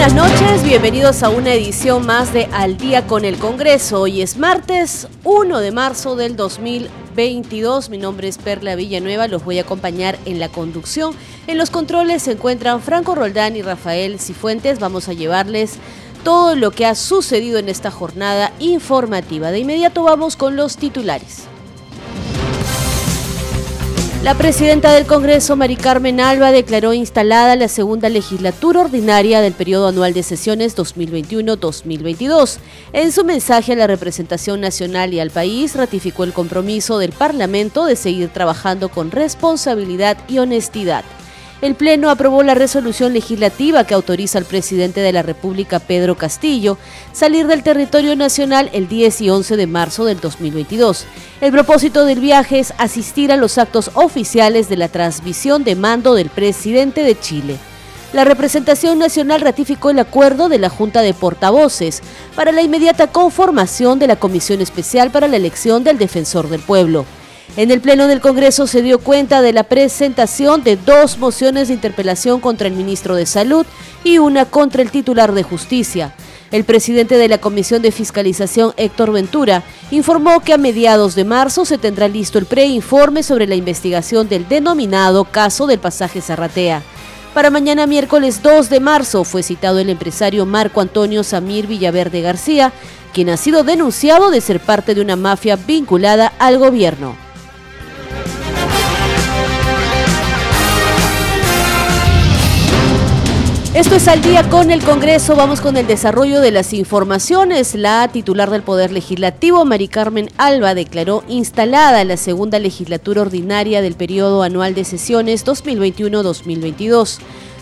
Buenas noches, bienvenidos a una edición más de Al día con el Congreso. Hoy es martes 1 de marzo del 2022. Mi nombre es Perla Villanueva, los voy a acompañar en la conducción. En los controles se encuentran Franco Roldán y Rafael Cifuentes. Vamos a llevarles todo lo que ha sucedido en esta jornada informativa. De inmediato vamos con los titulares. La presidenta del Congreso, Mari Carmen Alba, declaró instalada la segunda legislatura ordinaria del periodo anual de sesiones 2021-2022. En su mensaje a la representación nacional y al país, ratificó el compromiso del Parlamento de seguir trabajando con responsabilidad y honestidad el Pleno aprobó la resolución legislativa que autoriza al presidente de la República, Pedro Castillo, salir del territorio nacional el 10 y 11 de marzo del 2022. El propósito del viaje es asistir a los actos oficiales de la transmisión de mando del presidente de Chile. La representación nacional ratificó el acuerdo de la Junta de Portavoces para la inmediata conformación de la Comisión Especial para la elección del Defensor del Pueblo. En el Pleno del Congreso se dio cuenta de la presentación de dos mociones de interpelación contra el ministro de Salud y una contra el titular de Justicia. El presidente de la Comisión de Fiscalización, Héctor Ventura, informó que a mediados de marzo se tendrá listo el preinforme sobre la investigación del denominado caso del pasaje Zarratea. Para mañana miércoles 2 de marzo fue citado el empresario Marco Antonio Samir Villaverde García, quien ha sido denunciado de ser parte de una mafia vinculada al gobierno. Esto es al día con el Congreso. Vamos con el desarrollo de las informaciones. La titular del Poder Legislativo, Mari Carmen Alba, declaró instalada la segunda legislatura ordinaria del periodo anual de sesiones 2021-2022.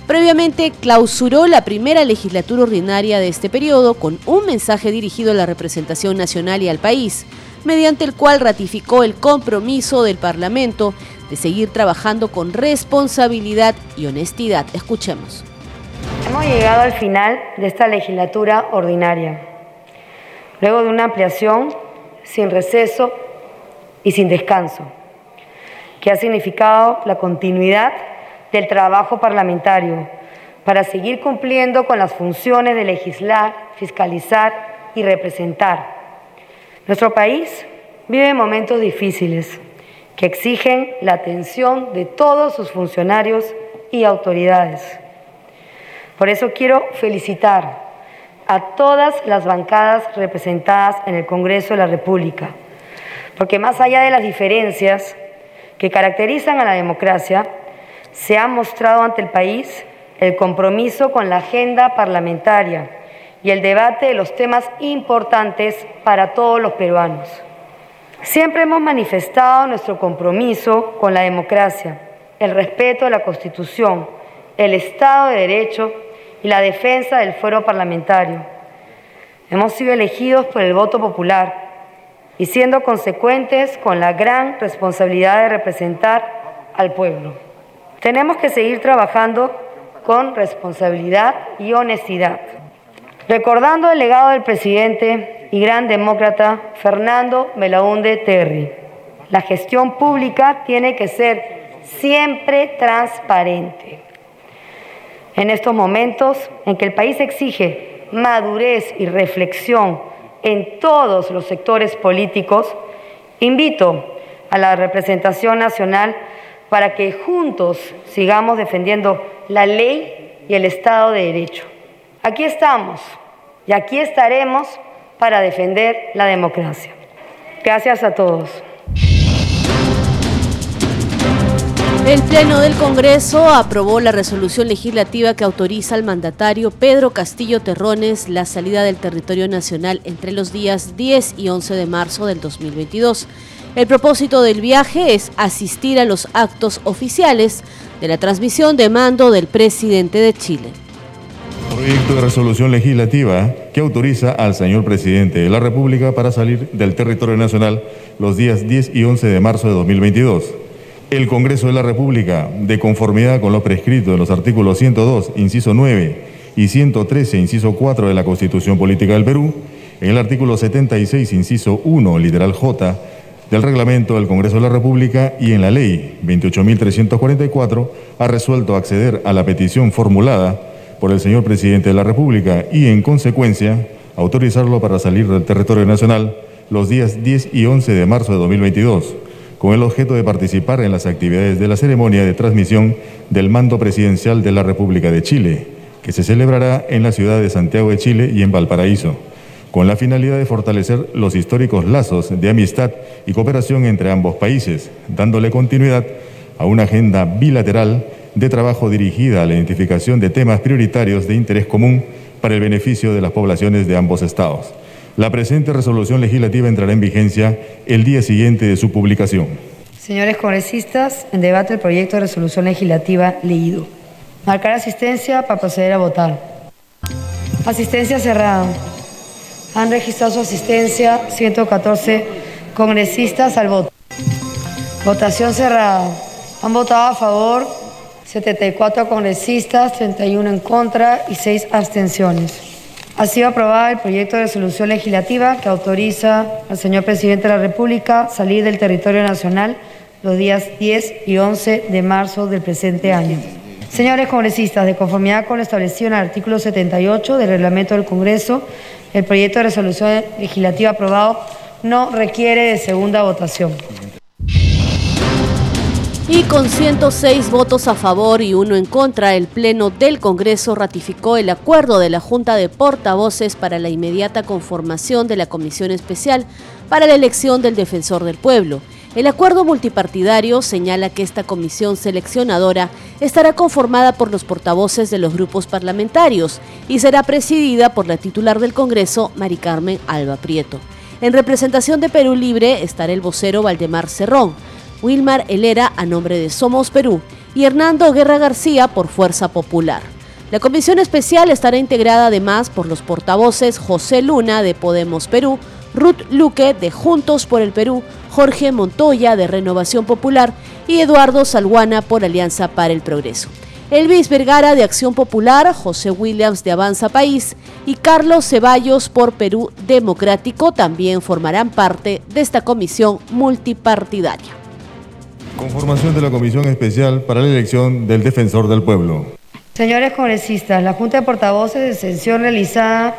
Previamente clausuró la primera legislatura ordinaria de este periodo con un mensaje dirigido a la representación nacional y al país, mediante el cual ratificó el compromiso del Parlamento de seguir trabajando con responsabilidad y honestidad. Escuchemos. Hemos llegado al final de esta legislatura ordinaria, luego de una ampliación sin receso y sin descanso, que ha significado la continuidad del trabajo parlamentario para seguir cumpliendo con las funciones de legislar, fiscalizar y representar. Nuestro país vive momentos difíciles que exigen la atención de todos sus funcionarios y autoridades por eso quiero felicitar a todas las bancadas representadas en el Congreso de la República, porque más allá de las diferencias que caracterizan a la democracia, se ha mostrado ante el país el compromiso con la agenda parlamentaria y el debate de los temas importantes para todos los peruanos. Siempre hemos manifestado nuestro compromiso con la democracia, el respeto a la Constitución, el Estado de Derecho y la defensa del fuero parlamentario. Hemos sido elegidos por el voto popular y siendo consecuentes con la gran responsabilidad de representar al pueblo. Tenemos que seguir trabajando con responsabilidad y honestidad. Recordando el legado del presidente y gran demócrata Fernando Belaúnde Terry, la gestión pública tiene que ser siempre transparente en estos momentos en que el país exige madurez y reflexión en todos los sectores políticos, invito a la representación nacional para que juntos sigamos defendiendo la ley y el Estado de Derecho. Aquí estamos y aquí estaremos para defender la democracia. Gracias a todos. El Pleno del Congreso aprobó la resolución legislativa que autoriza al mandatario Pedro Castillo Terrones la salida del territorio nacional entre los días 10 y 11 de marzo del 2022. El propósito del viaje es asistir a los actos oficiales de la transmisión de mando del presidente de Chile. Proyecto de resolución legislativa que autoriza al señor presidente de la República para salir del territorio nacional los días 10 y 11 de marzo de 2022. El Congreso de la República, de conformidad con lo prescrito en los artículos 102, inciso 9 y 113, inciso 4 de la Constitución Política del Perú, en el artículo 76, inciso 1, literal J, del reglamento del Congreso de la República y en la ley 28.344, ha resuelto acceder a la petición formulada por el señor presidente de la República y, en consecuencia, autorizarlo para salir del territorio nacional los días 10 y 11 de marzo de 2022, con el objeto de participar en las actividades de la ceremonia de transmisión del mando presidencial de la República de Chile, que se celebrará en la ciudad de Santiago de Chile y en Valparaíso con la finalidad de fortalecer los históricos lazos de amistad y cooperación entre ambos países, dándole continuidad a una agenda bilateral de trabajo dirigida a la identificación de temas prioritarios de interés común para el beneficio de las poblaciones de ambos estados. La presente resolución legislativa entrará en vigencia el día siguiente de su publicación. Señores congresistas, en debate el proyecto de resolución legislativa leído. Marcar asistencia para proceder a votar. Asistencia cerrada. Han registrado su asistencia 114 congresistas al voto. Votación cerrada. Han votado a favor 74 congresistas, 31 en contra y 6 abstenciones. Ha sido aprobado el proyecto de resolución legislativa que autoriza al señor presidente de la República salir del territorio nacional los días 10 y 11 de marzo del presente año. Señores congresistas, de conformidad con lo establecido en el artículo 78 del reglamento del Congreso, el proyecto de resolución legislativa aprobado no requiere de segunda votación. Y con 106 votos a favor y uno en contra, el Pleno del Congreso ratificó el acuerdo de la Junta de Portavoces para la inmediata conformación de la Comisión Especial para la elección del Defensor del Pueblo. El acuerdo multipartidario señala que esta comisión seleccionadora estará conformada por los portavoces de los grupos parlamentarios y será presidida por la titular del Congreso, Mari Carmen Alba Prieto. En representación de Perú Libre estará el vocero Valdemar Cerrón, Wilmar Helera a nombre de Somos Perú y Hernando Guerra García por Fuerza Popular. La comisión especial estará integrada además por los portavoces José Luna de Podemos Perú, Ruth Luque de Juntos por el Perú, Jorge Montoya de Renovación Popular y Eduardo Salguana por Alianza para el Progreso. Elvis Vergara de Acción Popular, José Williams de Avanza País y Carlos Ceballos por Perú Democrático también formarán parte de esta comisión multipartidaria. Conformación de la Comisión Especial para la Elección del Defensor del Pueblo. Señores congresistas, la Junta de Portavoces de sesión realizada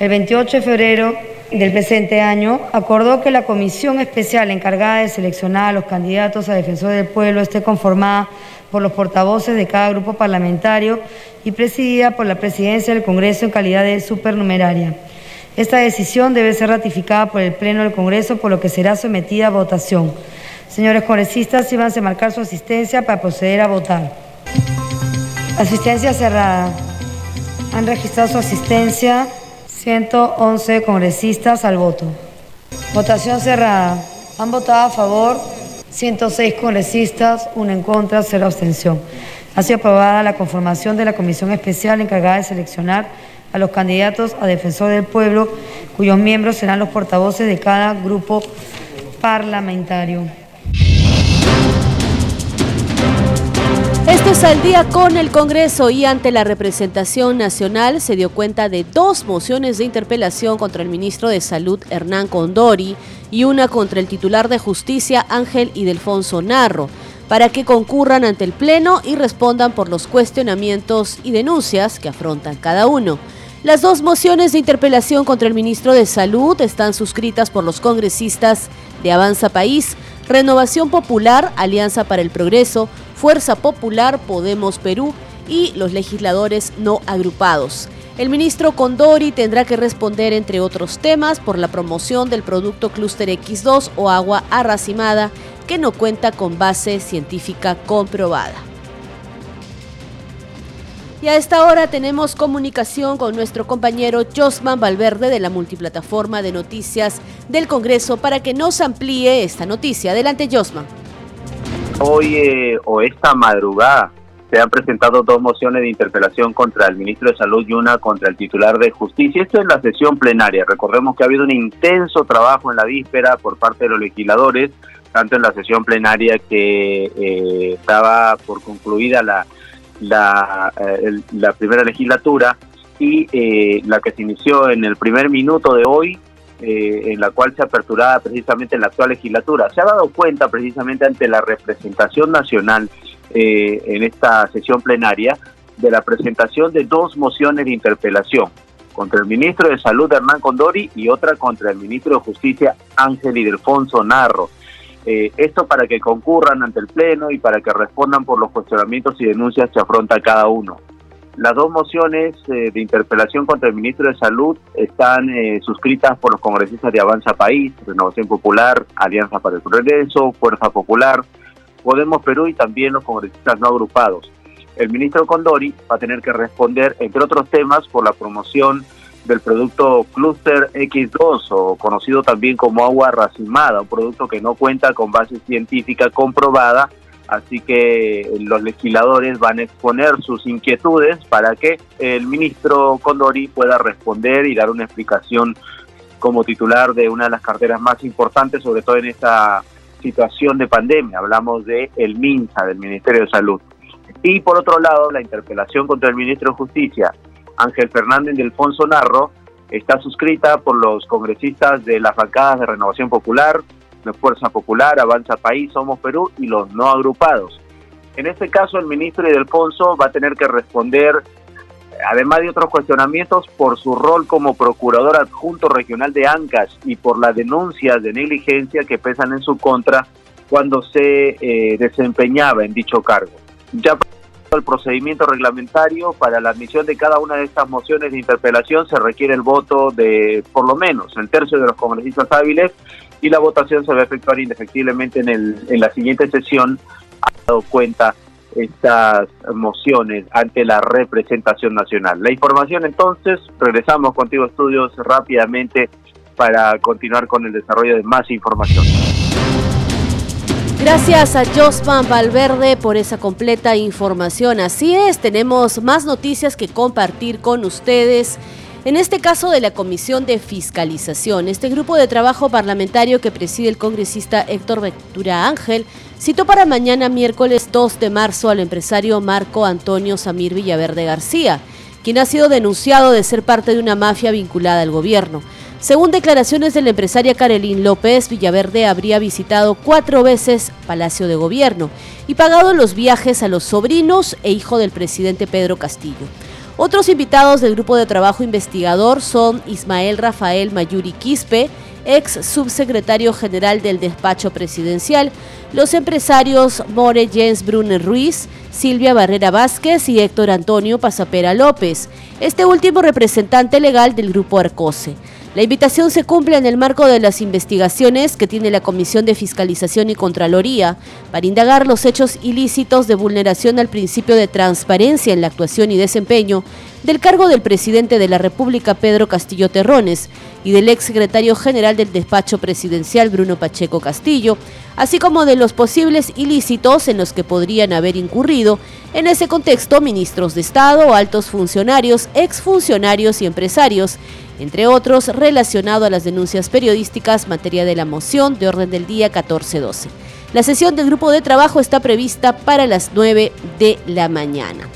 el 28 de febrero del presente año, acordó que la comisión especial encargada de seleccionar a los candidatos a defensor del pueblo esté conformada por los portavoces de cada grupo parlamentario y presidida por la presidencia del Congreso en calidad de supernumeraria. Esta decisión debe ser ratificada por el Pleno del Congreso, por lo que será sometida a votación. Señores congresistas, íbanse a marcar su asistencia para proceder a votar. Asistencia cerrada. Han registrado su asistencia 111 congresistas al voto. Votación cerrada. Han votado a favor 106 congresistas, uno en contra, cero abstención. Ha sido aprobada la conformación de la comisión especial encargada de seleccionar a los candidatos a defensor del pueblo, cuyos miembros serán los portavoces de cada grupo parlamentario. Es al día con el Congreso y ante la representación nacional se dio cuenta de dos mociones de interpelación contra el ministro de Salud Hernán Condori y una contra el titular de Justicia Ángel Idelfonso Narro para que concurran ante el Pleno y respondan por los cuestionamientos y denuncias que afrontan cada uno. Las dos mociones de interpelación contra el ministro de Salud están suscritas por los congresistas de Avanza País, Renovación Popular, Alianza para el Progreso, Fuerza Popular, Podemos Perú y los legisladores no agrupados. El ministro Condori tendrá que responder, entre otros temas, por la promoción del producto Cluster X2 o agua arracimada que no cuenta con base científica comprobada. Y a esta hora tenemos comunicación con nuestro compañero Josman Valverde de la multiplataforma de noticias del Congreso para que nos amplíe esta noticia. Adelante, Josman hoy eh, o esta madrugada se han presentado dos mociones de interpelación contra el ministro de Salud y una contra el titular de Justicia. Esto es la sesión plenaria. Recordemos que ha habido un intenso trabajo en la víspera por parte de los legisladores, tanto en la sesión plenaria que eh, estaba por concluida la, la, eh, primera legislatura y eh, la que se inició en el primer minuto de hoy, en la cual se aperturaba precisamente en la actual legislatura. Se ha dado cuenta precisamente ante la representación nacional eh, en esta sesión plenaria de la presentación de dos mociones de interpelación contra el ministro de Salud Hernán Condori y otra contra el ministro de Justicia Ángel Ildefonso Narro. Eh, esto para que concurran ante el Pleno y para que respondan por los cuestionamientos y denuncias que afronta cada uno. Las dos mociones eh, de interpelación contra el ministro de Salud están suscritas por los congresistas de Avanza País, Renovación Popular, Alianza para el Progreso, Fuerza Popular, Podemos Perú y también los congresistas no agrupados. El ministro Condori va a tener que responder, entre otros temas, por la promoción del producto Cluster X2 o conocido también como agua racimada, un producto que no cuenta con base científica comprobada, así que los legisladores van a exponer sus inquietudes para que el ministro Condori pueda responder y dar una explicación como titular de una de las carteras más importantes, sobre todo en esta situación de pandemia, hablamos de el MINSA, del Ministerio de Salud. Y por otro lado, la interpelación contra el ministro de Justicia, Ángel Fernández de Alfonso Narro, está suscrita por los congresistas de las bancadas de Renovación Popular, de Fuerza Popular, Avanza País, Somos Perú y los no agrupados. En este caso, el ministro de Alfonso va a tener que responder además de otros cuestionamientos por su rol como procurador adjunto regional de Ancash y por las denuncias de negligencia que pesan en su contra cuando se eh, desempeñaba en dicho cargo. Ya el procedimiento reglamentario para la admisión de cada una de estas mociones de interpelación se requiere el voto de por lo menos el tercio de los congresistas hábiles y la votación se va a efectuar indefectiblemente en, el, en la siguiente sesión, ha dado cuenta estas mociones ante la representación nacional. La información entonces, regresamos contigo estudios rápidamente para continuar con el desarrollo de más información. Gracias a Josman Valverde por esa completa información. Así es, tenemos más noticias que compartir con ustedes. En este caso de la Comisión de Fiscalización, este grupo de trabajo parlamentario que preside el congresista Héctor Ventura Ángel citó para mañana miércoles 2 de marzo al empresario Marco Antonio Samir Villaverde García, quien ha sido denunciado de ser parte de una mafia vinculada al gobierno. Según declaraciones de la empresaria Carolín López, Villaverde habría visitado cuatro veces Palacio de Gobierno y pagado los viajes a los sobrinos e hijo del presidente Pedro Castillo. Otros invitados del grupo de trabajo investigador son Ismael Rafael Mayuri Quispe, ex subsecretario general del despacho presidencial, los empresarios More Jens Brunner Ruiz, Silvia Barrera Vázquez y Héctor Antonio Pasapera López, este último representante legal del grupo Arcose. La invitación se cumple en el marco de las investigaciones que tiene la Comisión de Fiscalización y Contraloría para indagar los hechos ilícitos de vulneración al principio de transparencia en la actuación y desempeño del cargo del presidente de la República Pedro Castillo Terrones y del ex secretario general del despacho presidencial Bruno Pacheco Castillo, así como de los posibles ilícitos en los que podrían haber incurrido en ese contexto ministros de Estado, altos funcionarios, exfuncionarios y empresarios, entre otros relacionado a las denuncias periodísticas materia de la moción de orden del día 1412. La sesión del grupo de trabajo está prevista para las 9 de la mañana.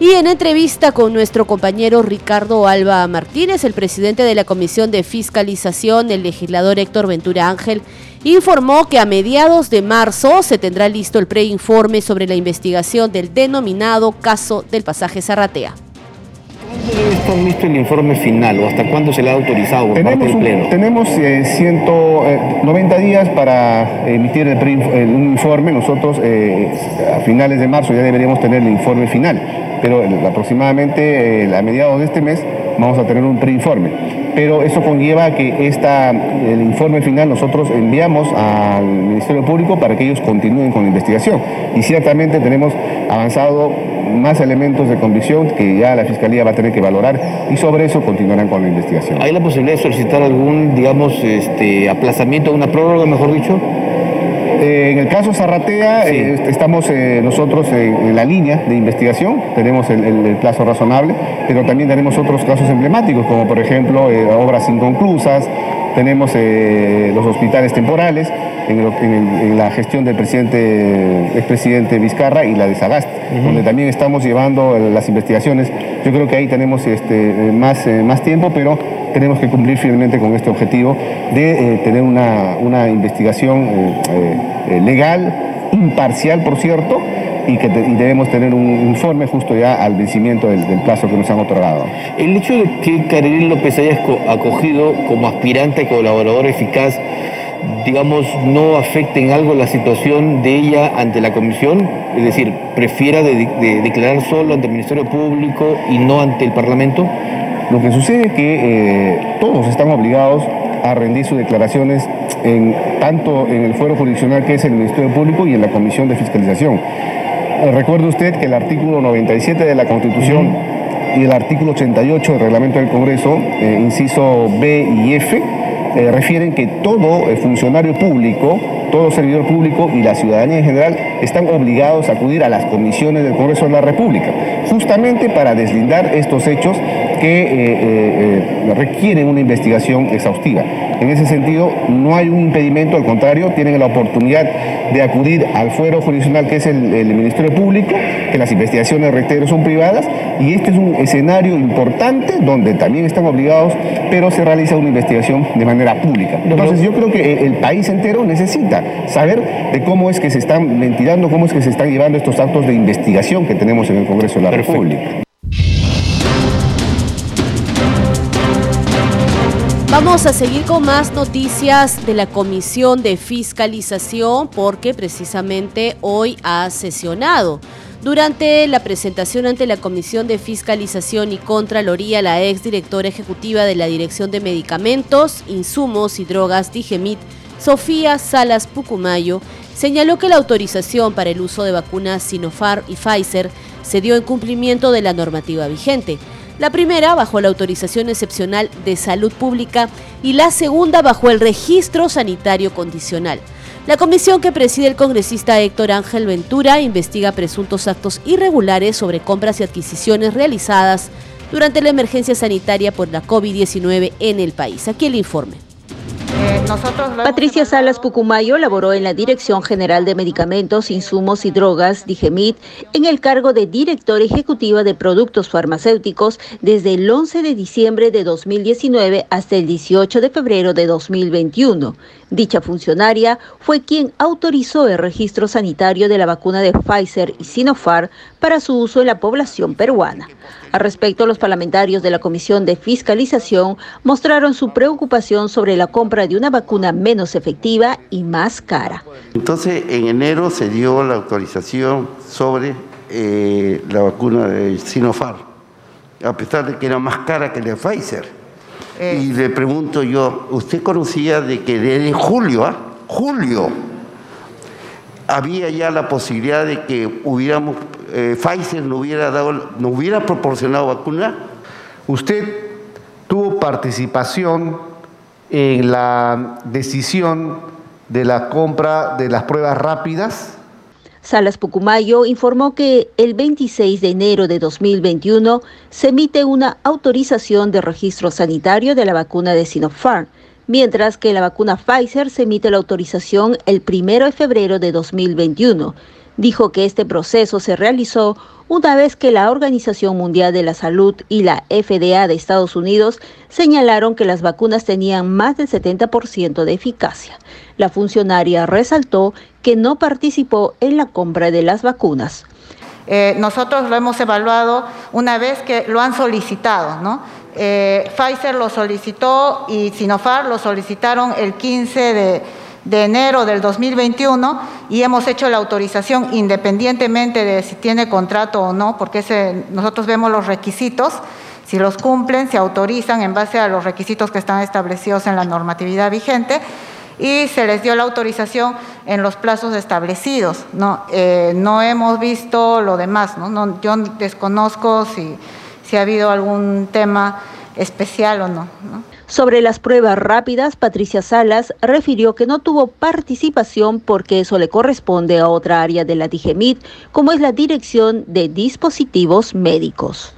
Y en entrevista con nuestro compañero Ricardo Alba Martínez, el presidente de la Comisión de Fiscalización, el legislador Héctor Ventura Ángel, informó que a mediados de marzo se tendrá listo el preinforme sobre la investigación del denominado caso del pasaje Zarratea. ¿Cuándo debe estar listo el informe final o hasta cuándo se le ha autorizado por tenemos parte del Pleno? tenemos eh, 190 días para emitir el, el, un informe. Nosotros eh, a finales de marzo ya deberíamos tener el informe final, pero aproximadamente eh, a mediados de este mes vamos a tener un preinforme. Pero eso conlleva que esta, el informe final nosotros enviamos al Ministerio Público para que ellos continúen con la investigación. Y ciertamente tenemos avanzado más elementos de convicción que ya la Fiscalía va a tener que valorar y sobre eso continuarán con la investigación. ¿Hay la posibilidad de solicitar algún, digamos, este, aplazamiento, una prórroga, mejor dicho? Eh, en el caso Zarratea, eh, estamos eh, nosotros en la línea de investigación, tenemos el, plazo razonable, pero también tenemos otros casos emblemáticos, como por ejemplo obras inconclusas, tenemos los hospitales temporales en, la gestión del presidente, expresidente Vizcarra y la de Sagast, donde también estamos llevando las investigaciones. Yo creo que ahí tenemos este, más, más tiempo, pero tenemos que cumplir firmemente con este objetivo de tener una, una investigación eh, legal, imparcial, por cierto, y que debemos tener un informe justo ya al vencimiento del, plazo que nos han otorgado. El hecho de que Karelin López haya acogido como aspirante y colaborador eficaz, digamos, no afecte en algo la situación de ella ante la comisión, es decir, prefiera declarar solo ante el Ministerio Público y no ante el Parlamento. Lo que sucede es que eh, todos están obligados a rendir sus declaraciones en, tanto en el fuero jurisdiccional que es el Ministerio Público y en la Comisión de Fiscalización. Eh, recuerde usted que el artículo 97 de la Constitución y el artículo 88 del Reglamento del Congreso, eh, inciso B y F, eh, refieren que todo funcionario público, todo servidor público y la ciudadanía en general están obligados a acudir a las comisiones del Congreso de la República, justamente para deslindar estos hechos que eh, eh, eh, requieren una investigación exhaustiva. En ese sentido, no hay un impedimento, al contrario, tienen la oportunidad de acudir al fuero jurisdiccional que es el, Ministerio Público, que las investigaciones, reitero, son privadas, y este es un escenario importante donde también están obligados, pero se realiza una investigación de manera pública. Entonces yo creo que el país entero necesita saber de cómo es que se están ventilando, cómo es que se están llevando estos actos de investigación que tenemos en el Congreso de la República. Vamos a seguir con más noticias de la Comisión de Fiscalización porque precisamente hoy ha sesionado. Durante la presentación ante la Comisión de Fiscalización y Contraloría, la exdirectora ejecutiva de la Dirección de Medicamentos, Insumos y Drogas, Digemit, Sofía Salas Pucumayo, señaló que la autorización para el uso de vacunas Sinopharm y Pfizer se dio en cumplimiento de la normativa vigente. La primera bajo la autorización excepcional de salud pública y la segunda bajo el registro sanitario condicional. La comisión que preside el congresista Héctor Ángel Ventura investiga presuntos actos irregulares sobre compras y adquisiciones realizadas durante la emergencia sanitaria por la COVID-19 en el país. Aquí el informe. Patricia Salas Pucumayo laboró en la Dirección General de Medicamentos, Insumos y Drogas, DIGEMIT, en el cargo de directora ejecutiva de productos farmacéuticos desde el 11 de diciembre de 2019 hasta el 18 de febrero de 2021. Dicha funcionaria fue quien autorizó el registro sanitario de la vacuna de Pfizer y Sinopharm para su uso en la población peruana. Al respecto, los parlamentarios de la Comisión de Fiscalización mostraron su preocupación sobre la compra de una vacuna menos efectiva y más cara. Entonces, en enero se dio la autorización sobre eh, la vacuna de Sinopharm, a pesar de que era más cara que la de Pfizer. Eh. Y le pregunto yo, ¿usted conocía de que desde julio, ¿ah? julio, había ya la posibilidad de que hubiéramos eh, Pfizer no hubiera, dado, no hubiera proporcionado vacuna? Usted tuvo participación en la decisión de la compra de las pruebas rápidas. Salas Pucumayo informó que el 26 de enero de 2021 se emite una autorización de registro sanitario de la vacuna de Sinopharm, mientras que la vacuna Pfizer se emite la autorización el 1 de febrero de 2021 dijo que este proceso se realizó una vez que la Organización Mundial de la Salud y la FDA de Estados Unidos señalaron que las vacunas tenían más del 70% de eficacia. La funcionaria resaltó que no participó en la compra de las vacunas. Eh, nosotros lo hemos evaluado una vez que lo han solicitado, ¿no? Eh, Pfizer lo solicitó y Sinopharm lo solicitaron el 15 de de enero del 2021 y hemos hecho la autorización independientemente de si tiene contrato o no, porque nosotros vemos los requisitos, si los cumplen, se autorizan en base a los requisitos que están establecidos en la normatividad vigente y se les dio la autorización en los plazos establecidos. No, eh, no hemos visto lo demás, ¿no? yo desconozco si, si ha habido algún tema especial o no. Sobre las pruebas rápidas, Patricia Salas refirió que no tuvo participación porque eso le corresponde a otra área de la DIGEMIT, como es la Dirección de Dispositivos Médicos.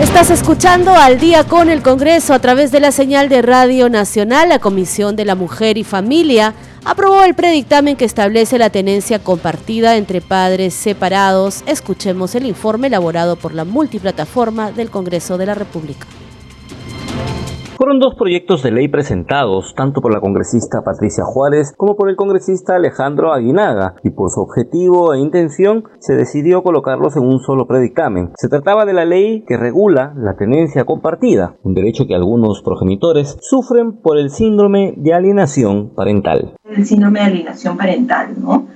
Estás escuchando al día con el Congreso a través de la señal de Radio Nacional. La Comisión de la Mujer y Familia aprobó el predictamen que establece la tenencia compartida entre padres separados. Escuchemos el informe elaborado por la multiplataforma del Congreso de la República. Fueron dos proyectos de ley presentados, tanto por la congresista Patricia Juárez como por el congresista Alejandro Aguinaga, y por su objetivo e intención se decidió colocarlos en un solo predictamen. Se trataba de la ley que regula la tenencia compartida, un derecho que algunos progenitores sufren por el síndrome de alienación parental. El síndrome de alienación parental, ¿no?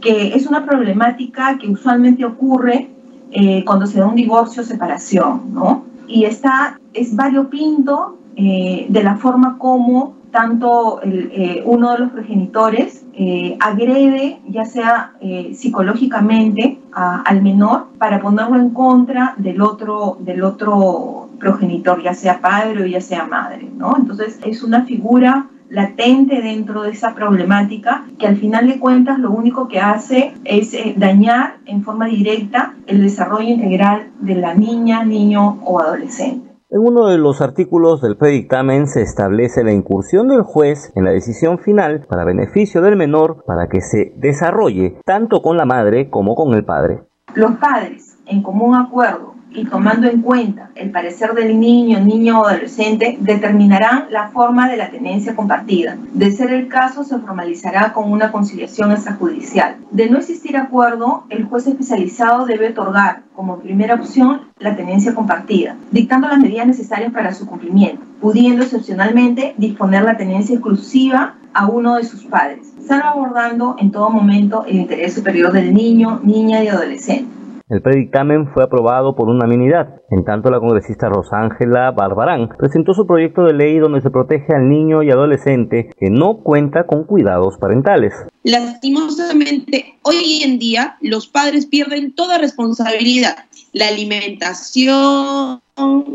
Que es una problemática que usualmente ocurre eh, cuando se da un divorcio o separación, ¿no? Y está, es variopinto eh, de la forma como tanto eh, uno de los progenitores eh, agrede, ya sea psicológicamente, al menor para ponerlo en contra del otro, del otro progenitor, ya sea padre o ya sea madre, ¿no? Entonces es una figura latente dentro de esa problemática que al final de cuentas lo único que hace es dañar en forma directa el desarrollo integral de la niña, niño o adolescente. En uno de los artículos del predictamen se establece la incursión del juez en la decisión final para beneficio del menor para que se desarrolle tanto con la madre como con el padre. Los padres, en común acuerdo, y tomando en cuenta el parecer del niño, niño o adolescente, determinarán la forma de la tenencia compartida. De ser el caso, se formalizará con una conciliación extrajudicial. De no existir acuerdo, el juez especializado debe otorgar como primera opción la tenencia compartida, dictando las medidas necesarias para su cumplimiento, pudiendo excepcionalmente disponer la tenencia exclusiva a uno de sus padres, salvaguardando en todo momento el interés superior del niño, niña y adolescente. El predictamen fue aprobado por unanimidad. En tanto, la congresista Rosángela Barbarán presentó su proyecto de ley donde se protege al niño y adolescente que no cuenta con cuidados parentales. Lastimosamente, hoy en día los padres pierden toda responsabilidad. La alimentación,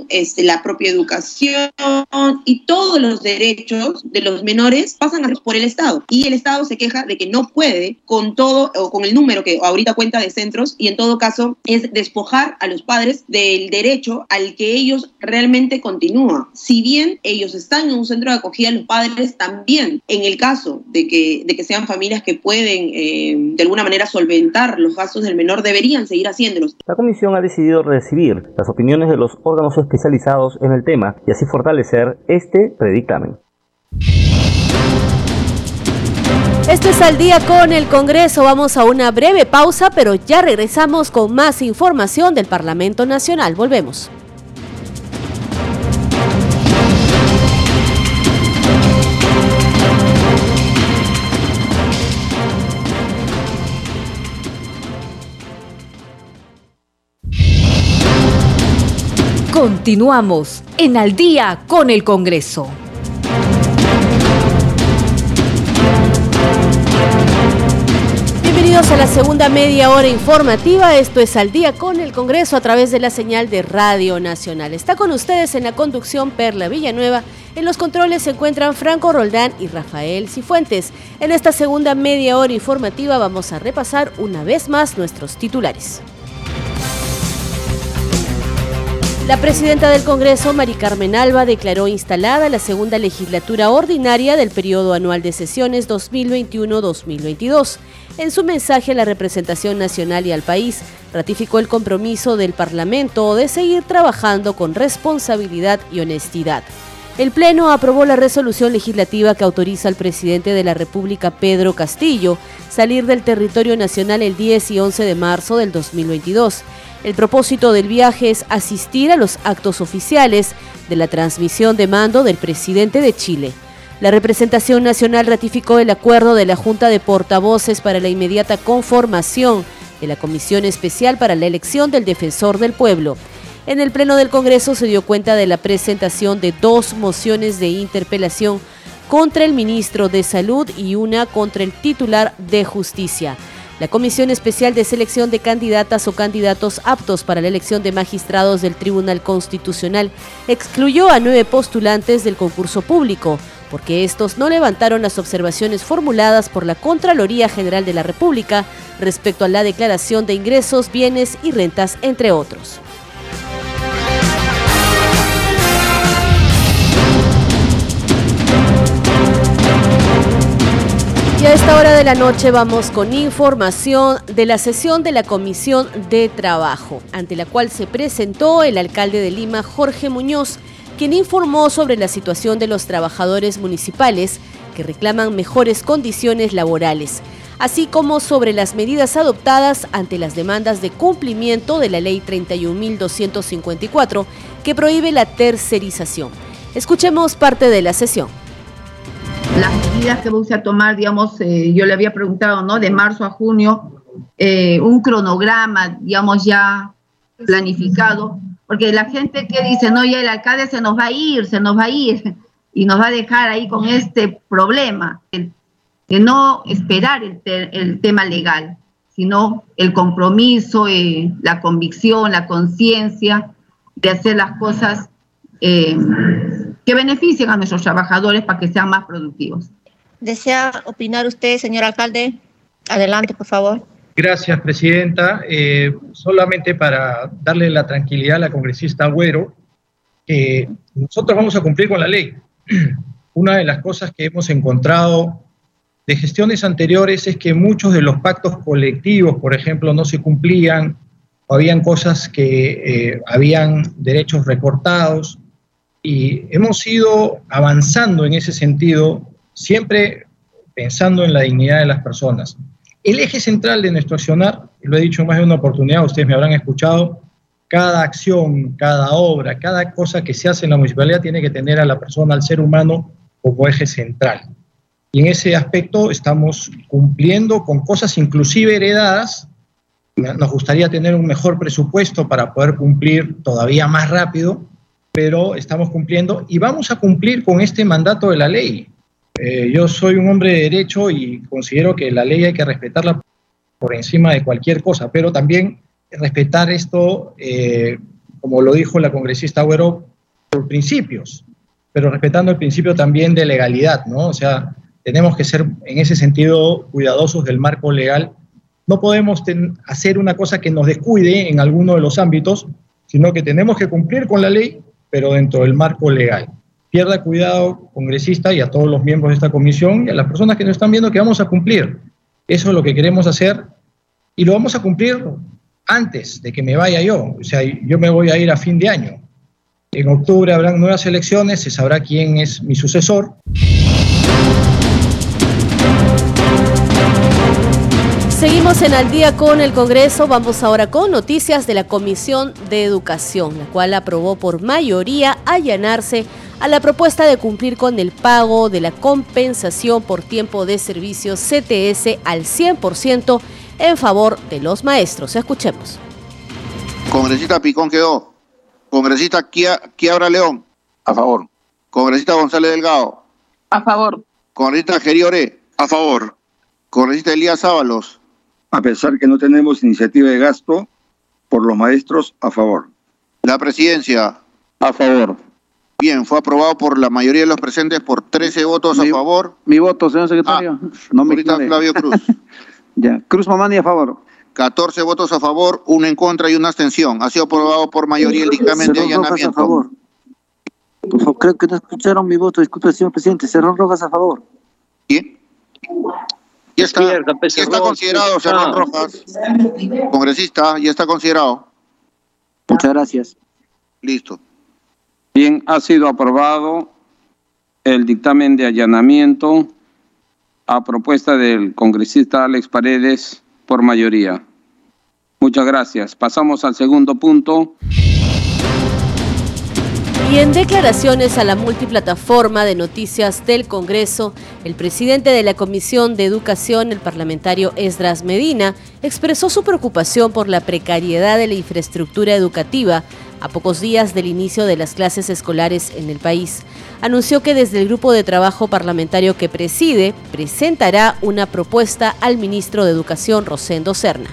este, la propia educación y todos los derechos de los menores pasan por el Estado. Y el Estado se queja de que no puede con todo o con el número que ahorita cuenta de centros y en todo caso es despojar a los padres del derecho al que ellos realmente continúan. Si bien ellos están en un centro de acogida, los padres también, en el caso de que, de que sean familias que pueden eh, de alguna manera solventar los gastos del menor, deberían seguir haciéndolos. La comisión ha decidido recibir las opiniones de los órganos especializados en el tema y así fortalecer este predictamen. Esto es al día con el Congreso. Vamos a una breve pausa, pero ya regresamos con más información del Parlamento Nacional. Volvemos. Continuamos en Al día con el Congreso. Bienvenidos a la segunda media hora informativa. Esto es Al día con el Congreso a través de la señal de Radio Nacional. Está con ustedes en la conducción Perla Villanueva. En los controles se encuentran Franco Roldán y Rafael Cifuentes. En esta segunda media hora informativa vamos a repasar una vez más nuestros titulares. La presidenta del Congreso, Mari Carmen Alba, declaró instalada la segunda legislatura ordinaria del periodo anual de sesiones 2021-2022. En su mensaje a la representación nacional y al país, ratificó el compromiso del Parlamento de seguir trabajando con responsabilidad y honestidad. El Pleno aprobó la resolución legislativa que autoriza al presidente de la República, Pedro Castillo, salir del territorio nacional el 10 y 11 de marzo del 2022 el propósito del viaje es asistir a los actos oficiales de la transmisión de mando del presidente de Chile. La representación nacional ratificó el acuerdo de la Junta de Portavoces para la inmediata conformación de la Comisión Especial para la Elección del Defensor del Pueblo. En el Pleno del Congreso se dio cuenta de la presentación de dos mociones de interpelación contra el ministro de Salud y una contra el titular de Justicia. La Comisión Especial de Selección de Candidatas o Candidatos aptos para la elección de magistrados del Tribunal Constitucional excluyó a nueve postulantes del concurso público, porque estos no levantaron las observaciones formuladas por la Contraloría General de la República respecto a la declaración de ingresos, bienes y rentas, entre otros. A esta hora de la noche vamos con información de la sesión de la Comisión de Trabajo, ante la cual se presentó el alcalde de Lima, Jorge Muñoz, quien informó sobre la situación de los trabajadores municipales que reclaman mejores condiciones laborales, así como sobre las medidas adoptadas ante las demandas de cumplimiento de la Ley 31.254 que prohíbe la tercerización. Escuchemos parte de la sesión las medidas que vamos a tomar, digamos, eh, yo le había preguntado, ¿no? De marzo a junio, eh, un cronograma, digamos, ya planificado, porque la gente que dice, no, ya el alcalde se nos va a ir, se nos va a ir, y nos va a dejar ahí con este problema, de no esperar el, tema legal, sino el compromiso, eh, la convicción, la conciencia de hacer las cosas que beneficien a nuestros trabajadores para que sean más productivos. ¿Desea opinar usted, señor alcalde? Adelante, por favor. Gracias, presidenta. Eh, solamente para darle la tranquilidad a la congresista Agüero, que nosotros vamos a cumplir con la ley. Una de las cosas que hemos encontrado de gestiones anteriores es que muchos de los pactos colectivos, por ejemplo, no se cumplían, o habían cosas que eh, habían derechos recortados, y hemos ido avanzando en ese sentido, siempre pensando en la dignidad de las personas. El eje central de nuestro accionar, lo he dicho más de una oportunidad, ustedes me habrán escuchado, cada acción, cada obra, cada cosa que se hace en la municipalidad tiene que tener a la persona, al ser humano, como eje central. Y en ese aspecto estamos cumpliendo con cosas inclusive heredadas. Nos gustaría tener un mejor presupuesto para poder cumplir todavía más rápido, pero estamos cumpliendo y vamos a cumplir con este mandato de la ley. Eh, yo soy un hombre de derecho y considero que la ley hay que respetarla por encima de cualquier cosa, pero también respetar esto, eh, como lo dijo la congresista Agüero, por principios, pero respetando el principio también de legalidad, ¿no? O sea, tenemos que ser en ese sentido cuidadosos del marco legal. No podemos hacer una cosa que nos descuide en alguno de los ámbitos, sino que tenemos que cumplir con la ley pero dentro del marco legal. Pierda cuidado, congresista, y a todos los miembros de esta comisión y a las personas que nos están viendo que vamos a cumplir. Eso es lo que queremos hacer y lo vamos a cumplir antes de que me vaya yo. O sea, yo me voy a ir a fin de año. En octubre habrán nuevas elecciones, se sabrá quién es mi sucesor. Seguimos en Al día con el Congreso. Vamos ahora con noticias de la Comisión de Educación, la cual aprobó por mayoría allanarse a la propuesta de cumplir con el pago de la compensación por tiempo de servicio CTS al 100% en favor de los maestros. Escuchemos. Congresista Picón quedó. Congresista Quiabra León. A favor. Congresista González Delgado. A favor. Congresista Geriore. A favor. Congresista Elías Ábalos a pesar que no tenemos iniciativa de gasto, por los maestros a favor. La presidencia. A favor. Bien, fue aprobado por la mayoría de los presentes por 13 votos a favor. Mi voto, señor secretario. Ah, no me Flavio Cruz. ya, Cruz Mamani a favor. 14 votos a favor, uno en contra y una abstención. Ha sido aprobado por mayoría el dictamen de allanamiento. A favor. Por favor, creo que no escucharon mi voto. Disculpe, señor presidente. Cerrón Rojas a favor. ¿Quién? Ya está, ya está considerado, Cerrón Rojas. Congresista, ya está considerado. Muchas gracias. Listo. Bien, ha sido aprobado el dictamen de allanamiento a propuesta del congresista Alex Paredes por mayoría. Muchas gracias. Pasamos al segundo punto. Y en declaraciones a la multiplataforma de noticias del Congreso, el presidente de la Comisión de Educación, el parlamentario Esdras Medina, expresó su preocupación por la precariedad de la infraestructura educativa, a pocos días del inicio de las clases escolares en el país. Anunció que desde el grupo de trabajo parlamentario que preside presentará una propuesta al ministro de Educación, Rosendo Serna.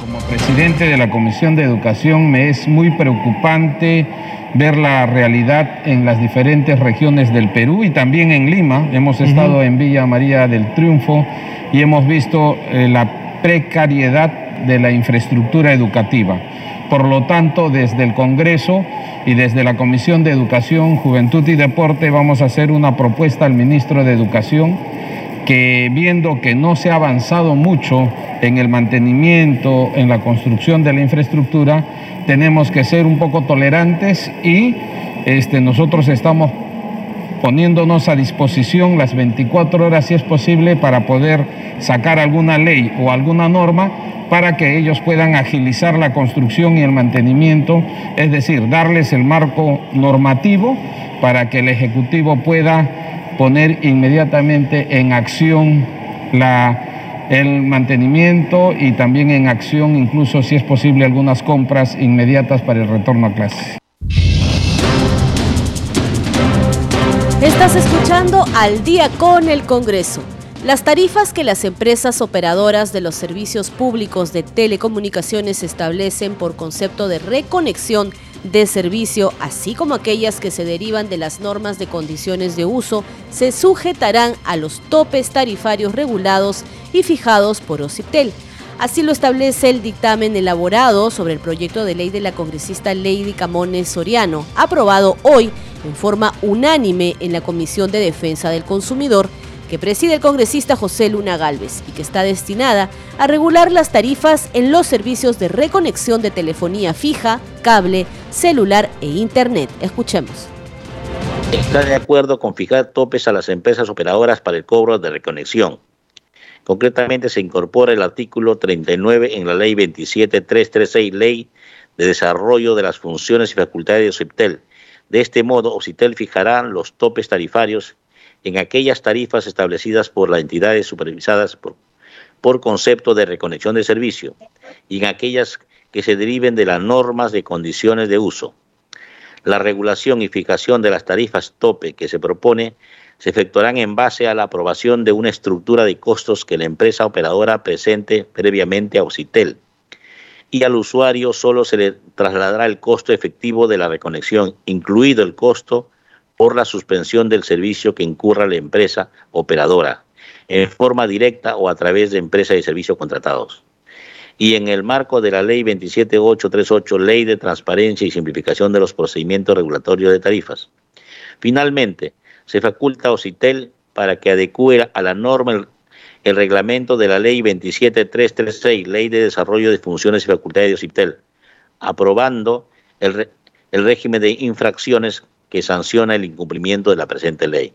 Como presidente de la Comisión de Educación me es muy preocupante ver la realidad en las diferentes regiones del Perú y también en Lima. Hemos estado en Villa María del Triunfo y hemos visto eh, la precariedad de la infraestructura educativa. Por lo tanto, desde el Congreso y desde la Comisión de Educación, Juventud y Deporte vamos a hacer una propuesta al ministro de Educación que viendo que no se ha avanzado mucho en el mantenimiento, en la construcción de la infraestructura, tenemos que ser un poco tolerantes y este, nosotros estamos poniéndonos a disposición las 24 horas si es posible para poder sacar alguna ley o alguna norma para que ellos puedan agilizar la construcción y el mantenimiento, es decir, darles el marco normativo para que el Ejecutivo pueda poner inmediatamente en acción la, el mantenimiento y también en acción, incluso si es posible, algunas compras inmediatas para el retorno a clase. Estás escuchando al día con el Congreso. Las tarifas que las empresas operadoras de los servicios públicos de telecomunicaciones establecen por concepto de reconexión de servicio, así como aquellas que se derivan de las normas de condiciones de uso, se sujetarán a los topes tarifarios regulados y fijados por OCIPTEL. Así lo establece el dictamen elaborado sobre el proyecto de ley de la congresista Lady Camones Soriano, aprobado hoy en forma unánime en la Comisión de Defensa del Consumidor, que preside el congresista José Luna Galvez y que está destinada a regular las tarifas en los servicios de reconexión de telefonía fija, cable, celular e Internet. Escuchemos. Está de acuerdo con fijar topes a las empresas operadoras para el cobro de reconexión. Concretamente se incorpora el artículo 39 en la ley 27336, ley de desarrollo de las funciones y facultades de OCIPTEL. De este modo, OCITEL fijará los topes tarifarios en aquellas tarifas establecidas por las entidades supervisadas por, por concepto de reconexión de servicio y en aquellas que se deriven de las normas de condiciones de uso. La regulación y fijación de las tarifas tope que se propone se efectuarán en base a la aprobación de una estructura de costos que la empresa operadora presente previamente a OCITEL y al usuario solo se le trasladará el costo efectivo de la reconexión, incluido el costo por la suspensión del servicio que incurra la empresa operadora, en forma directa o a través de empresas de servicio contratados. Y en el marco de la Ley 27838, Ley de Transparencia y Simplificación de los Procedimientos Regulatorios de Tarifas. Finalmente, se faculta a OCITEL para que adecue a la norma el reglamento de la Ley 27336, Ley de Desarrollo de Funciones y Facultades de OCITEL, aprobando el, el régimen de infracciones que sanciona el incumplimiento de la presente ley.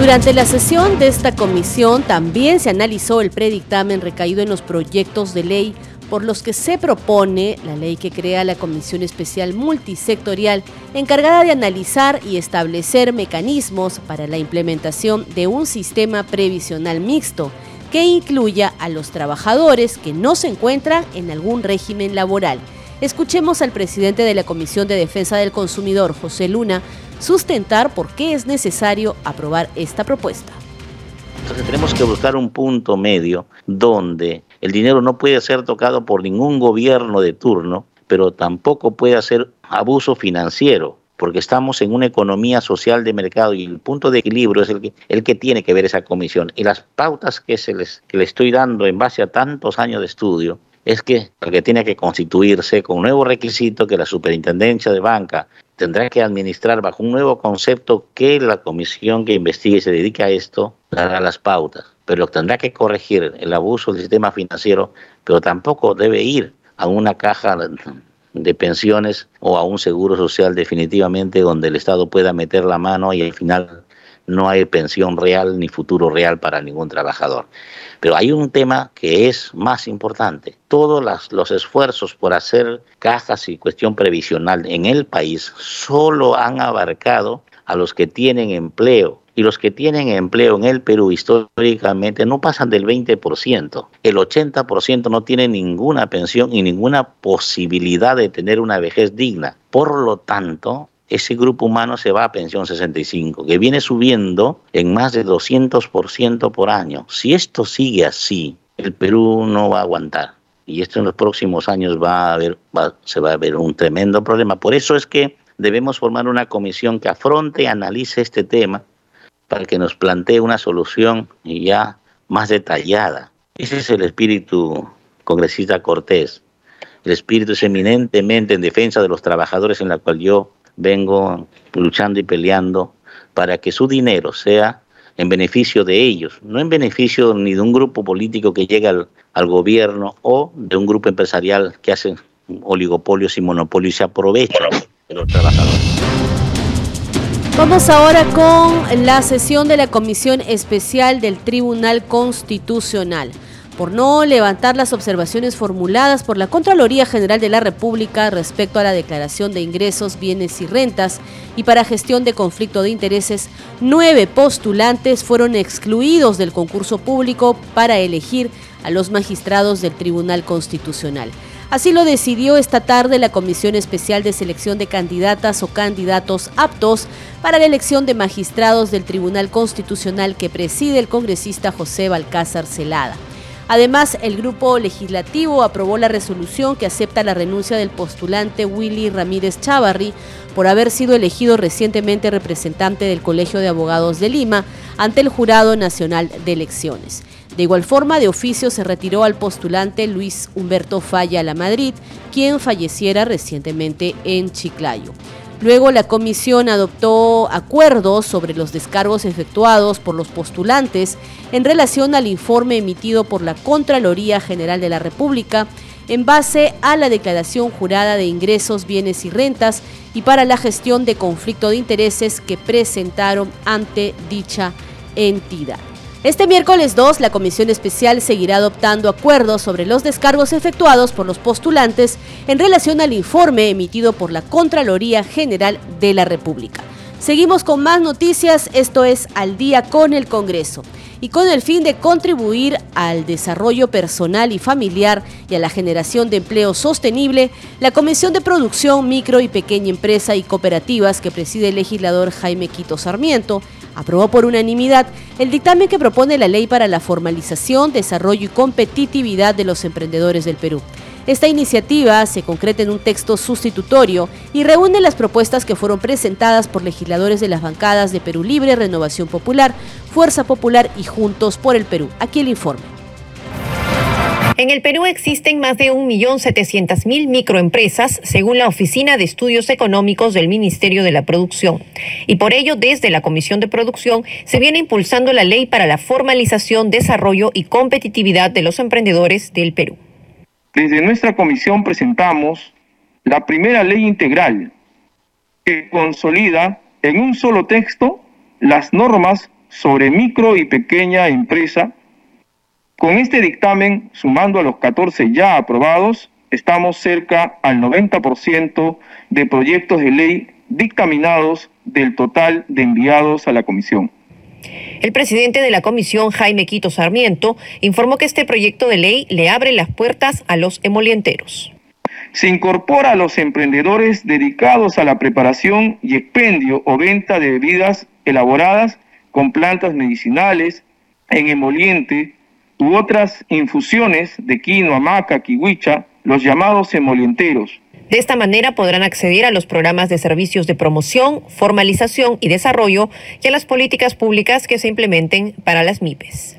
Durante la sesión de esta comisión también se analizó el predictamen recaído en los proyectos de ley por los que se propone la ley que crea la Comisión Especial Multisectorial encargada de analizar y establecer mecanismos para la implementación de un sistema previsional mixto que incluya a los trabajadores que no se encuentran en algún régimen laboral Escuchemos al presidente de la Comisión de Defensa del Consumidor, José Luna, sustentar por qué es necesario aprobar esta propuesta. Entonces tenemos que buscar un punto medio donde el dinero no puede ser tocado por ningún gobierno de turno, pero tampoco puede hacer abuso financiero, porque estamos en una economía social de mercado y el punto de equilibrio es el que, el que tiene que ver esa comisión. Y las pautas que, se les, que le estoy dando en base a tantos años de estudio es que, que tiene que constituirse con un nuevo requisito que la superintendencia de banca tendrá que administrar bajo un nuevo concepto que la comisión que investigue y se dedica a esto dará las pautas, pero tendrá que corregir el abuso del sistema financiero, pero tampoco debe ir a una caja de pensiones o a un seguro social definitivamente donde el Estado pueda meter la mano y al final no hay pensión real ni futuro real para ningún trabajador. Pero hay un tema que es más importante. Todos los esfuerzos por hacer cajas y cuestión previsional en el país solo han abarcado a los que tienen empleo y los que tienen empleo en el Perú históricamente no pasan del 20%. El 80% no tiene ninguna pensión y ninguna posibilidad de tener una vejez digna. Por lo tanto, ese grupo humano se va a pensión 65, que viene subiendo en más de 200% por año. Si esto sigue así, el Perú no va a aguantar. Y esto en los próximos años va a haber, se va a ver un tremendo problema. Por eso es que debemos formar una comisión que afronte y analice este tema para que nos plantee una solución ya más detallada. Ese es el espíritu congresista Cortés. El espíritu es eminentemente en defensa de los trabajadores en la cual yo vengo luchando y peleando para que su dinero sea en beneficio de ellos, no en beneficio ni de un grupo político que llega al, al gobierno o de un grupo empresarial que hace oligopolios y monopolios y se aprovecha de los trabajadores. Vamos ahora con la sesión de la Comisión Especial del Tribunal Constitucional por no levantar las observaciones formuladas por la Contraloría General de la República respecto a la declaración de ingresos, bienes y rentas y para gestión de conflicto de intereses, nueve postulantes fueron excluidos del concurso público para elegir a los magistrados del Tribunal Constitucional. Así lo decidió esta tarde la Comisión Especial de Selección de Candidatas o Candidatos aptos para la elección de magistrados del Tribunal Constitucional que preside el congresista José Balcázar Celada. Además, el grupo legislativo aprobó la resolución que acepta la renuncia del postulante Willy Ramírez Chavarri por haber sido elegido recientemente representante del Colegio de Abogados de Lima ante el Jurado Nacional de Elecciones. De igual forma, de oficio se retiró al postulante Luis Humberto Falla La Madrid, quien falleciera recientemente en Chiclayo. Luego la comisión adoptó acuerdos sobre los descargos efectuados por los postulantes en relación al informe emitido por la Contraloría General de la República en base a la declaración jurada de ingresos, bienes y rentas y para la gestión de conflicto de intereses que presentaron ante dicha entidad. Este miércoles 2, la Comisión Especial seguirá adoptando acuerdos sobre los descargos efectuados por los postulantes en relación al informe emitido por la Contraloría General de la República. Seguimos con más noticias, esto es Al día con el Congreso. Y con el fin de contribuir al desarrollo personal y familiar y a la generación de empleo sostenible, la Comisión de Producción, Micro y Pequeña Empresa y Cooperativas que preside el legislador Jaime Quito Sarmiento aprobó por unanimidad el dictamen que propone la ley para la formalización, desarrollo y competitividad de los emprendedores del Perú. Esta iniciativa se concreta en un texto sustitutorio y reúne las propuestas que fueron presentadas por legisladores de las bancadas de Perú Libre, Renovación Popular, Fuerza Popular y Juntos por el Perú. Aquí el informe. En el Perú existen más de 1.700.000 microempresas, según la Oficina de Estudios Económicos del Ministerio de la Producción. Y por ello, desde la Comisión de Producción, se viene impulsando la ley para la formalización, desarrollo y competitividad de los emprendedores del Perú. Desde nuestra comisión presentamos la primera ley integral que consolida en un solo texto las normas sobre micro y pequeña empresa con este dictamen, sumando a los 14 ya aprobados, estamos cerca al 90% de proyectos de ley dictaminados del total de enviados a la comisión. El presidente de la comisión, Jaime Quito Sarmiento, informó que este proyecto de ley le abre las puertas a los emolienteros. Se incorpora a los emprendedores dedicados a la preparación y expendio o venta de bebidas elaboradas con plantas medicinales en emoliente, u otras infusiones de quinoa, maca, kiwicha, los llamados emolienteros. De esta manera podrán acceder a los programas de servicios de promoción, formalización y desarrollo y a las políticas públicas que se implementen para las MIPES.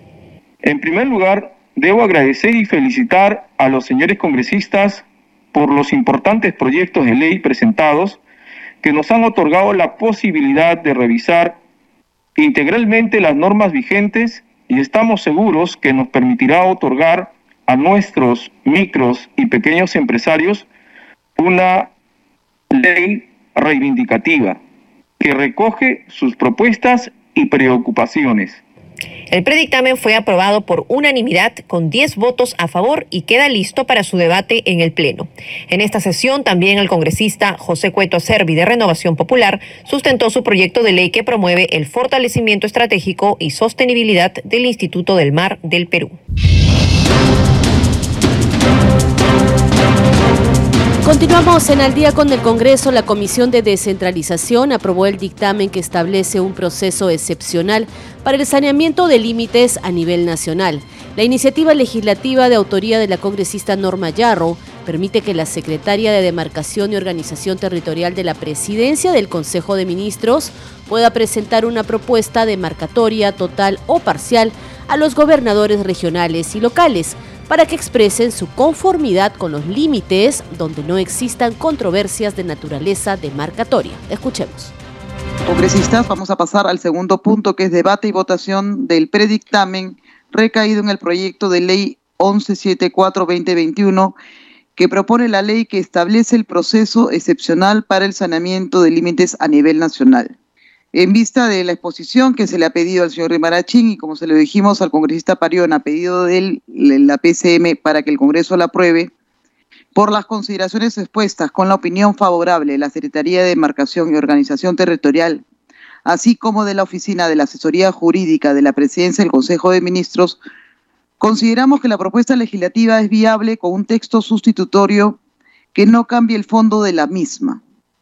En primer lugar, debo agradecer y felicitar a los señores congresistas por los importantes proyectos de ley presentados que nos han otorgado la posibilidad de revisar integralmente las normas vigentes y estamos seguros que nos permitirá otorgar a nuestros micros y pequeños empresarios una ley reivindicativa que recoge sus propuestas y preocupaciones. El predictamen fue aprobado por unanimidad con 10 votos a favor y queda listo para su debate en el Pleno. En esta sesión también el congresista José Cueto Acervi de Renovación Popular sustentó su proyecto de ley que promueve el fortalecimiento estratégico y sostenibilidad del Instituto del Mar del Perú. Continuamos en Al día con el Congreso. La Comisión de Descentralización aprobó el dictamen que establece un proceso excepcional para el saneamiento de límites a nivel nacional. La iniciativa legislativa de autoría de la congresista Norma Yarro permite que la secretaria de Demarcación y Organización Territorial de la Presidencia del Consejo de Ministros pueda presentar una propuesta demarcatoria total o parcial a los gobernadores regionales y locales para que expresen su conformidad con los límites donde no existan controversias de naturaleza demarcatoria. Escuchemos. Congresistas, vamos a pasar al segundo punto que es debate y votación del predictamen recaído en el proyecto de ley 1174-2021 que propone la ley que establece el proceso excepcional para el saneamiento de límites a nivel nacional. En vista de la exposición que se le ha pedido al señor Rimarachín y como se lo dijimos al congresista Parión a pedido de la PCM para que el Congreso la apruebe, por las consideraciones expuestas con la opinión favorable de la Secretaría de Demarcación y Organización Territorial, así como de la Oficina de la Asesoría Jurídica de la Presidencia del Consejo de Ministros, consideramos que la propuesta legislativa es viable con un texto sustitutorio que no cambie el fondo de la misma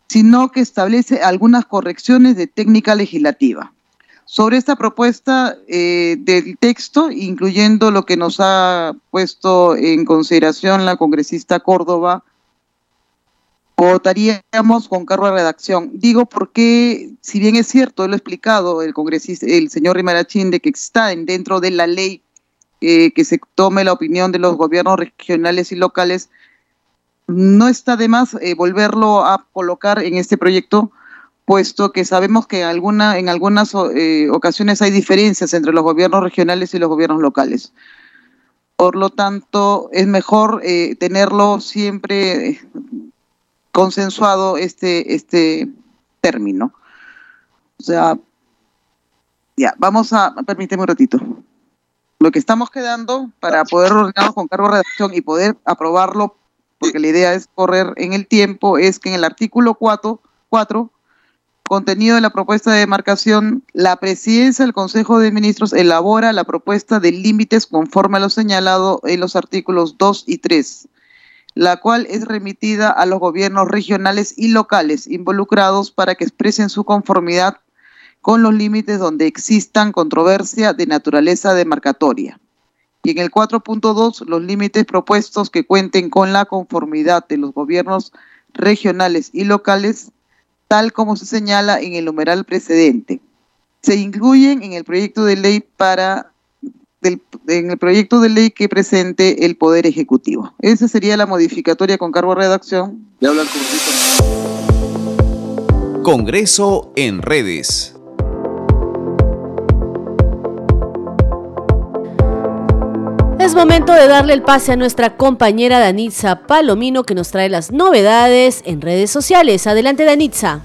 sino que establece algunas correcciones de técnica legislativa. Sobre esta propuesta eh, del texto, incluyendo lo que nos ha puesto en consideración la congresista Córdoba, votaríamos con cargo de redacción. Digo porque, si bien es cierto, lo ha explicado el congresista, el señor Rimarachín, de que está dentro de la ley eh, que se tome la opinión de los gobiernos regionales y locales, no está de más eh, volverlo a colocar en este proyecto, puesto que sabemos que alguna, en algunas eh, ocasiones hay diferencias entre los gobiernos regionales y los gobiernos locales. Por lo tanto, es mejor eh, tenerlo siempre consensuado este, este término. O sea, ya, vamos a, permíteme un ratito. Lo que estamos quedando para poder ordenarlo con cargo de redacción y poder aprobarlo porque la idea es correr en el tiempo, es que en el artículo 4, 4 contenido de la propuesta de demarcación, la presidencia del Consejo de Ministros elabora la propuesta de límites conforme a lo señalado en los artículos 2 y 3, la cual es remitida a los gobiernos regionales y locales involucrados para que expresen su conformidad con los límites donde existan controversia de naturaleza demarcatoria y en el 4.2 los límites propuestos que cuenten con la conformidad de los gobiernos regionales y locales, tal como se señala en el numeral precedente. Se incluyen en el proyecto de ley para en el proyecto de ley que presente el Poder Ejecutivo. Esa sería la modificatoria con cargo de redacción. Congreso en redes. Es momento de darle el pase a nuestra compañera Danitza Palomino que nos trae las novedades en redes sociales. Adelante Danitza.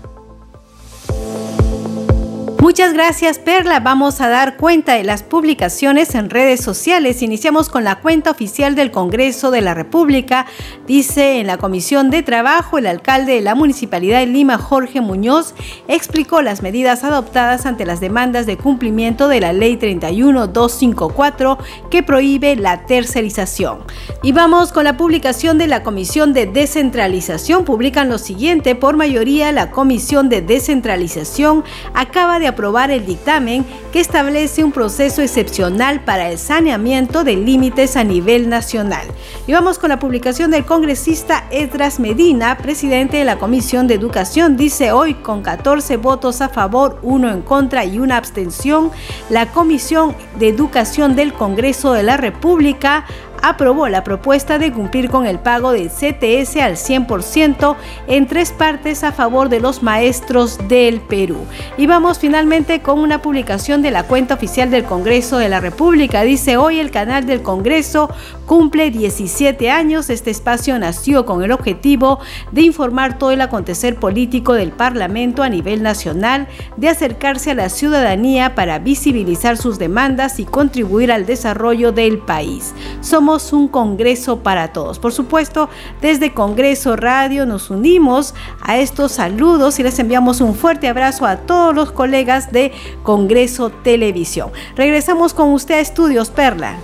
Muchas gracias Perla. Vamos a dar cuenta de las publicaciones en redes sociales. Iniciamos con la cuenta oficial del Congreso de la República. Dice en la Comisión de Trabajo, el alcalde de la Municipalidad de Lima, Jorge Muñoz, explicó las medidas adoptadas ante las demandas de cumplimiento de la Ley 31254 que prohíbe la tercerización. Y vamos con la publicación de la Comisión de Descentralización. Publican lo siguiente, por mayoría la Comisión de Descentralización acaba de aprobar el dictamen que establece un proceso excepcional para el saneamiento de límites a nivel nacional. Y vamos con la publicación del congresista Edras Medina, presidente de la Comisión de Educación, dice hoy con 14 votos a favor, uno en contra y una abstención, la Comisión de Educación del Congreso de la República aprobó la propuesta de cumplir con el pago del CTS al 100% en tres partes a favor de los maestros del Perú. Y vamos finalmente con una publicación de la cuenta oficial del Congreso de la República. Dice hoy el canal del Congreso cumple 17 años. Este espacio nació con el objetivo de informar todo el acontecer político del Parlamento a nivel nacional, de acercarse a la ciudadanía para visibilizar sus demandas y contribuir al desarrollo del país. Somos un Congreso para todos. Por supuesto, desde Congreso Radio nos unimos a estos saludos y les enviamos un fuerte abrazo a todos los colegas de Congreso Televisión. Regresamos con usted a Estudios Perla.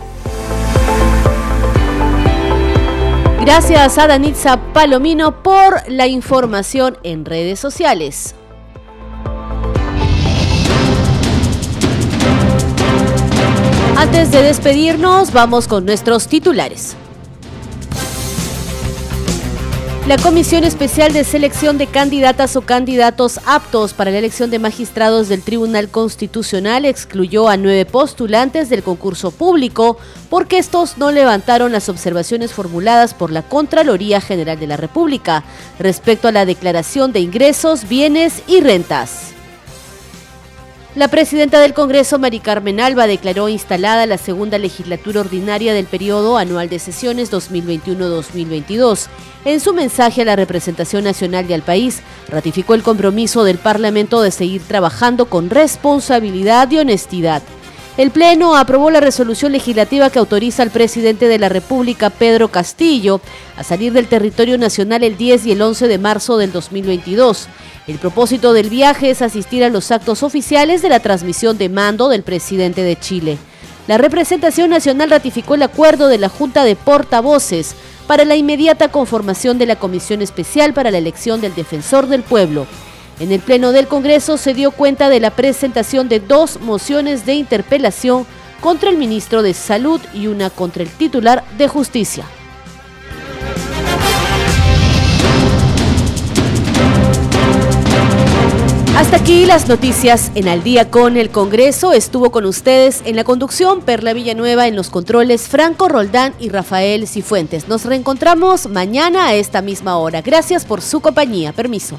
Gracias a Danitza Palomino por la información en redes sociales. Antes de despedirnos, vamos con nuestros titulares. La Comisión Especial de Selección de Candidatas o Candidatos aptos para la elección de magistrados del Tribunal Constitucional excluyó a nueve postulantes del concurso público porque estos no levantaron las observaciones formuladas por la Contraloría General de la República respecto a la declaración de ingresos, bienes y rentas. La presidenta del Congreso, Mari Carmen Alba, declaró instalada la segunda legislatura ordinaria del periodo anual de sesiones 2021-2022. En su mensaje a la representación nacional y al país, ratificó el compromiso del Parlamento de seguir trabajando con responsabilidad y honestidad. El Pleno aprobó la resolución legislativa que autoriza al presidente de la República, Pedro Castillo, a salir del territorio nacional el 10 y el 11 de marzo del 2022. El propósito del viaje es asistir a los actos oficiales de la transmisión de mando del presidente de Chile. La representación nacional ratificó el acuerdo de la Junta de Portavoces para la inmediata conformación de la Comisión Especial para la elección del Defensor del Pueblo. En el Pleno del Congreso se dio cuenta de la presentación de dos mociones de interpelación contra el ministro de Salud y una contra el titular de Justicia. Hasta aquí las noticias en Al día con el Congreso. Estuvo con ustedes en la conducción Perla Villanueva, en los controles Franco Roldán y Rafael Cifuentes. Nos reencontramos mañana a esta misma hora. Gracias por su compañía. Permiso.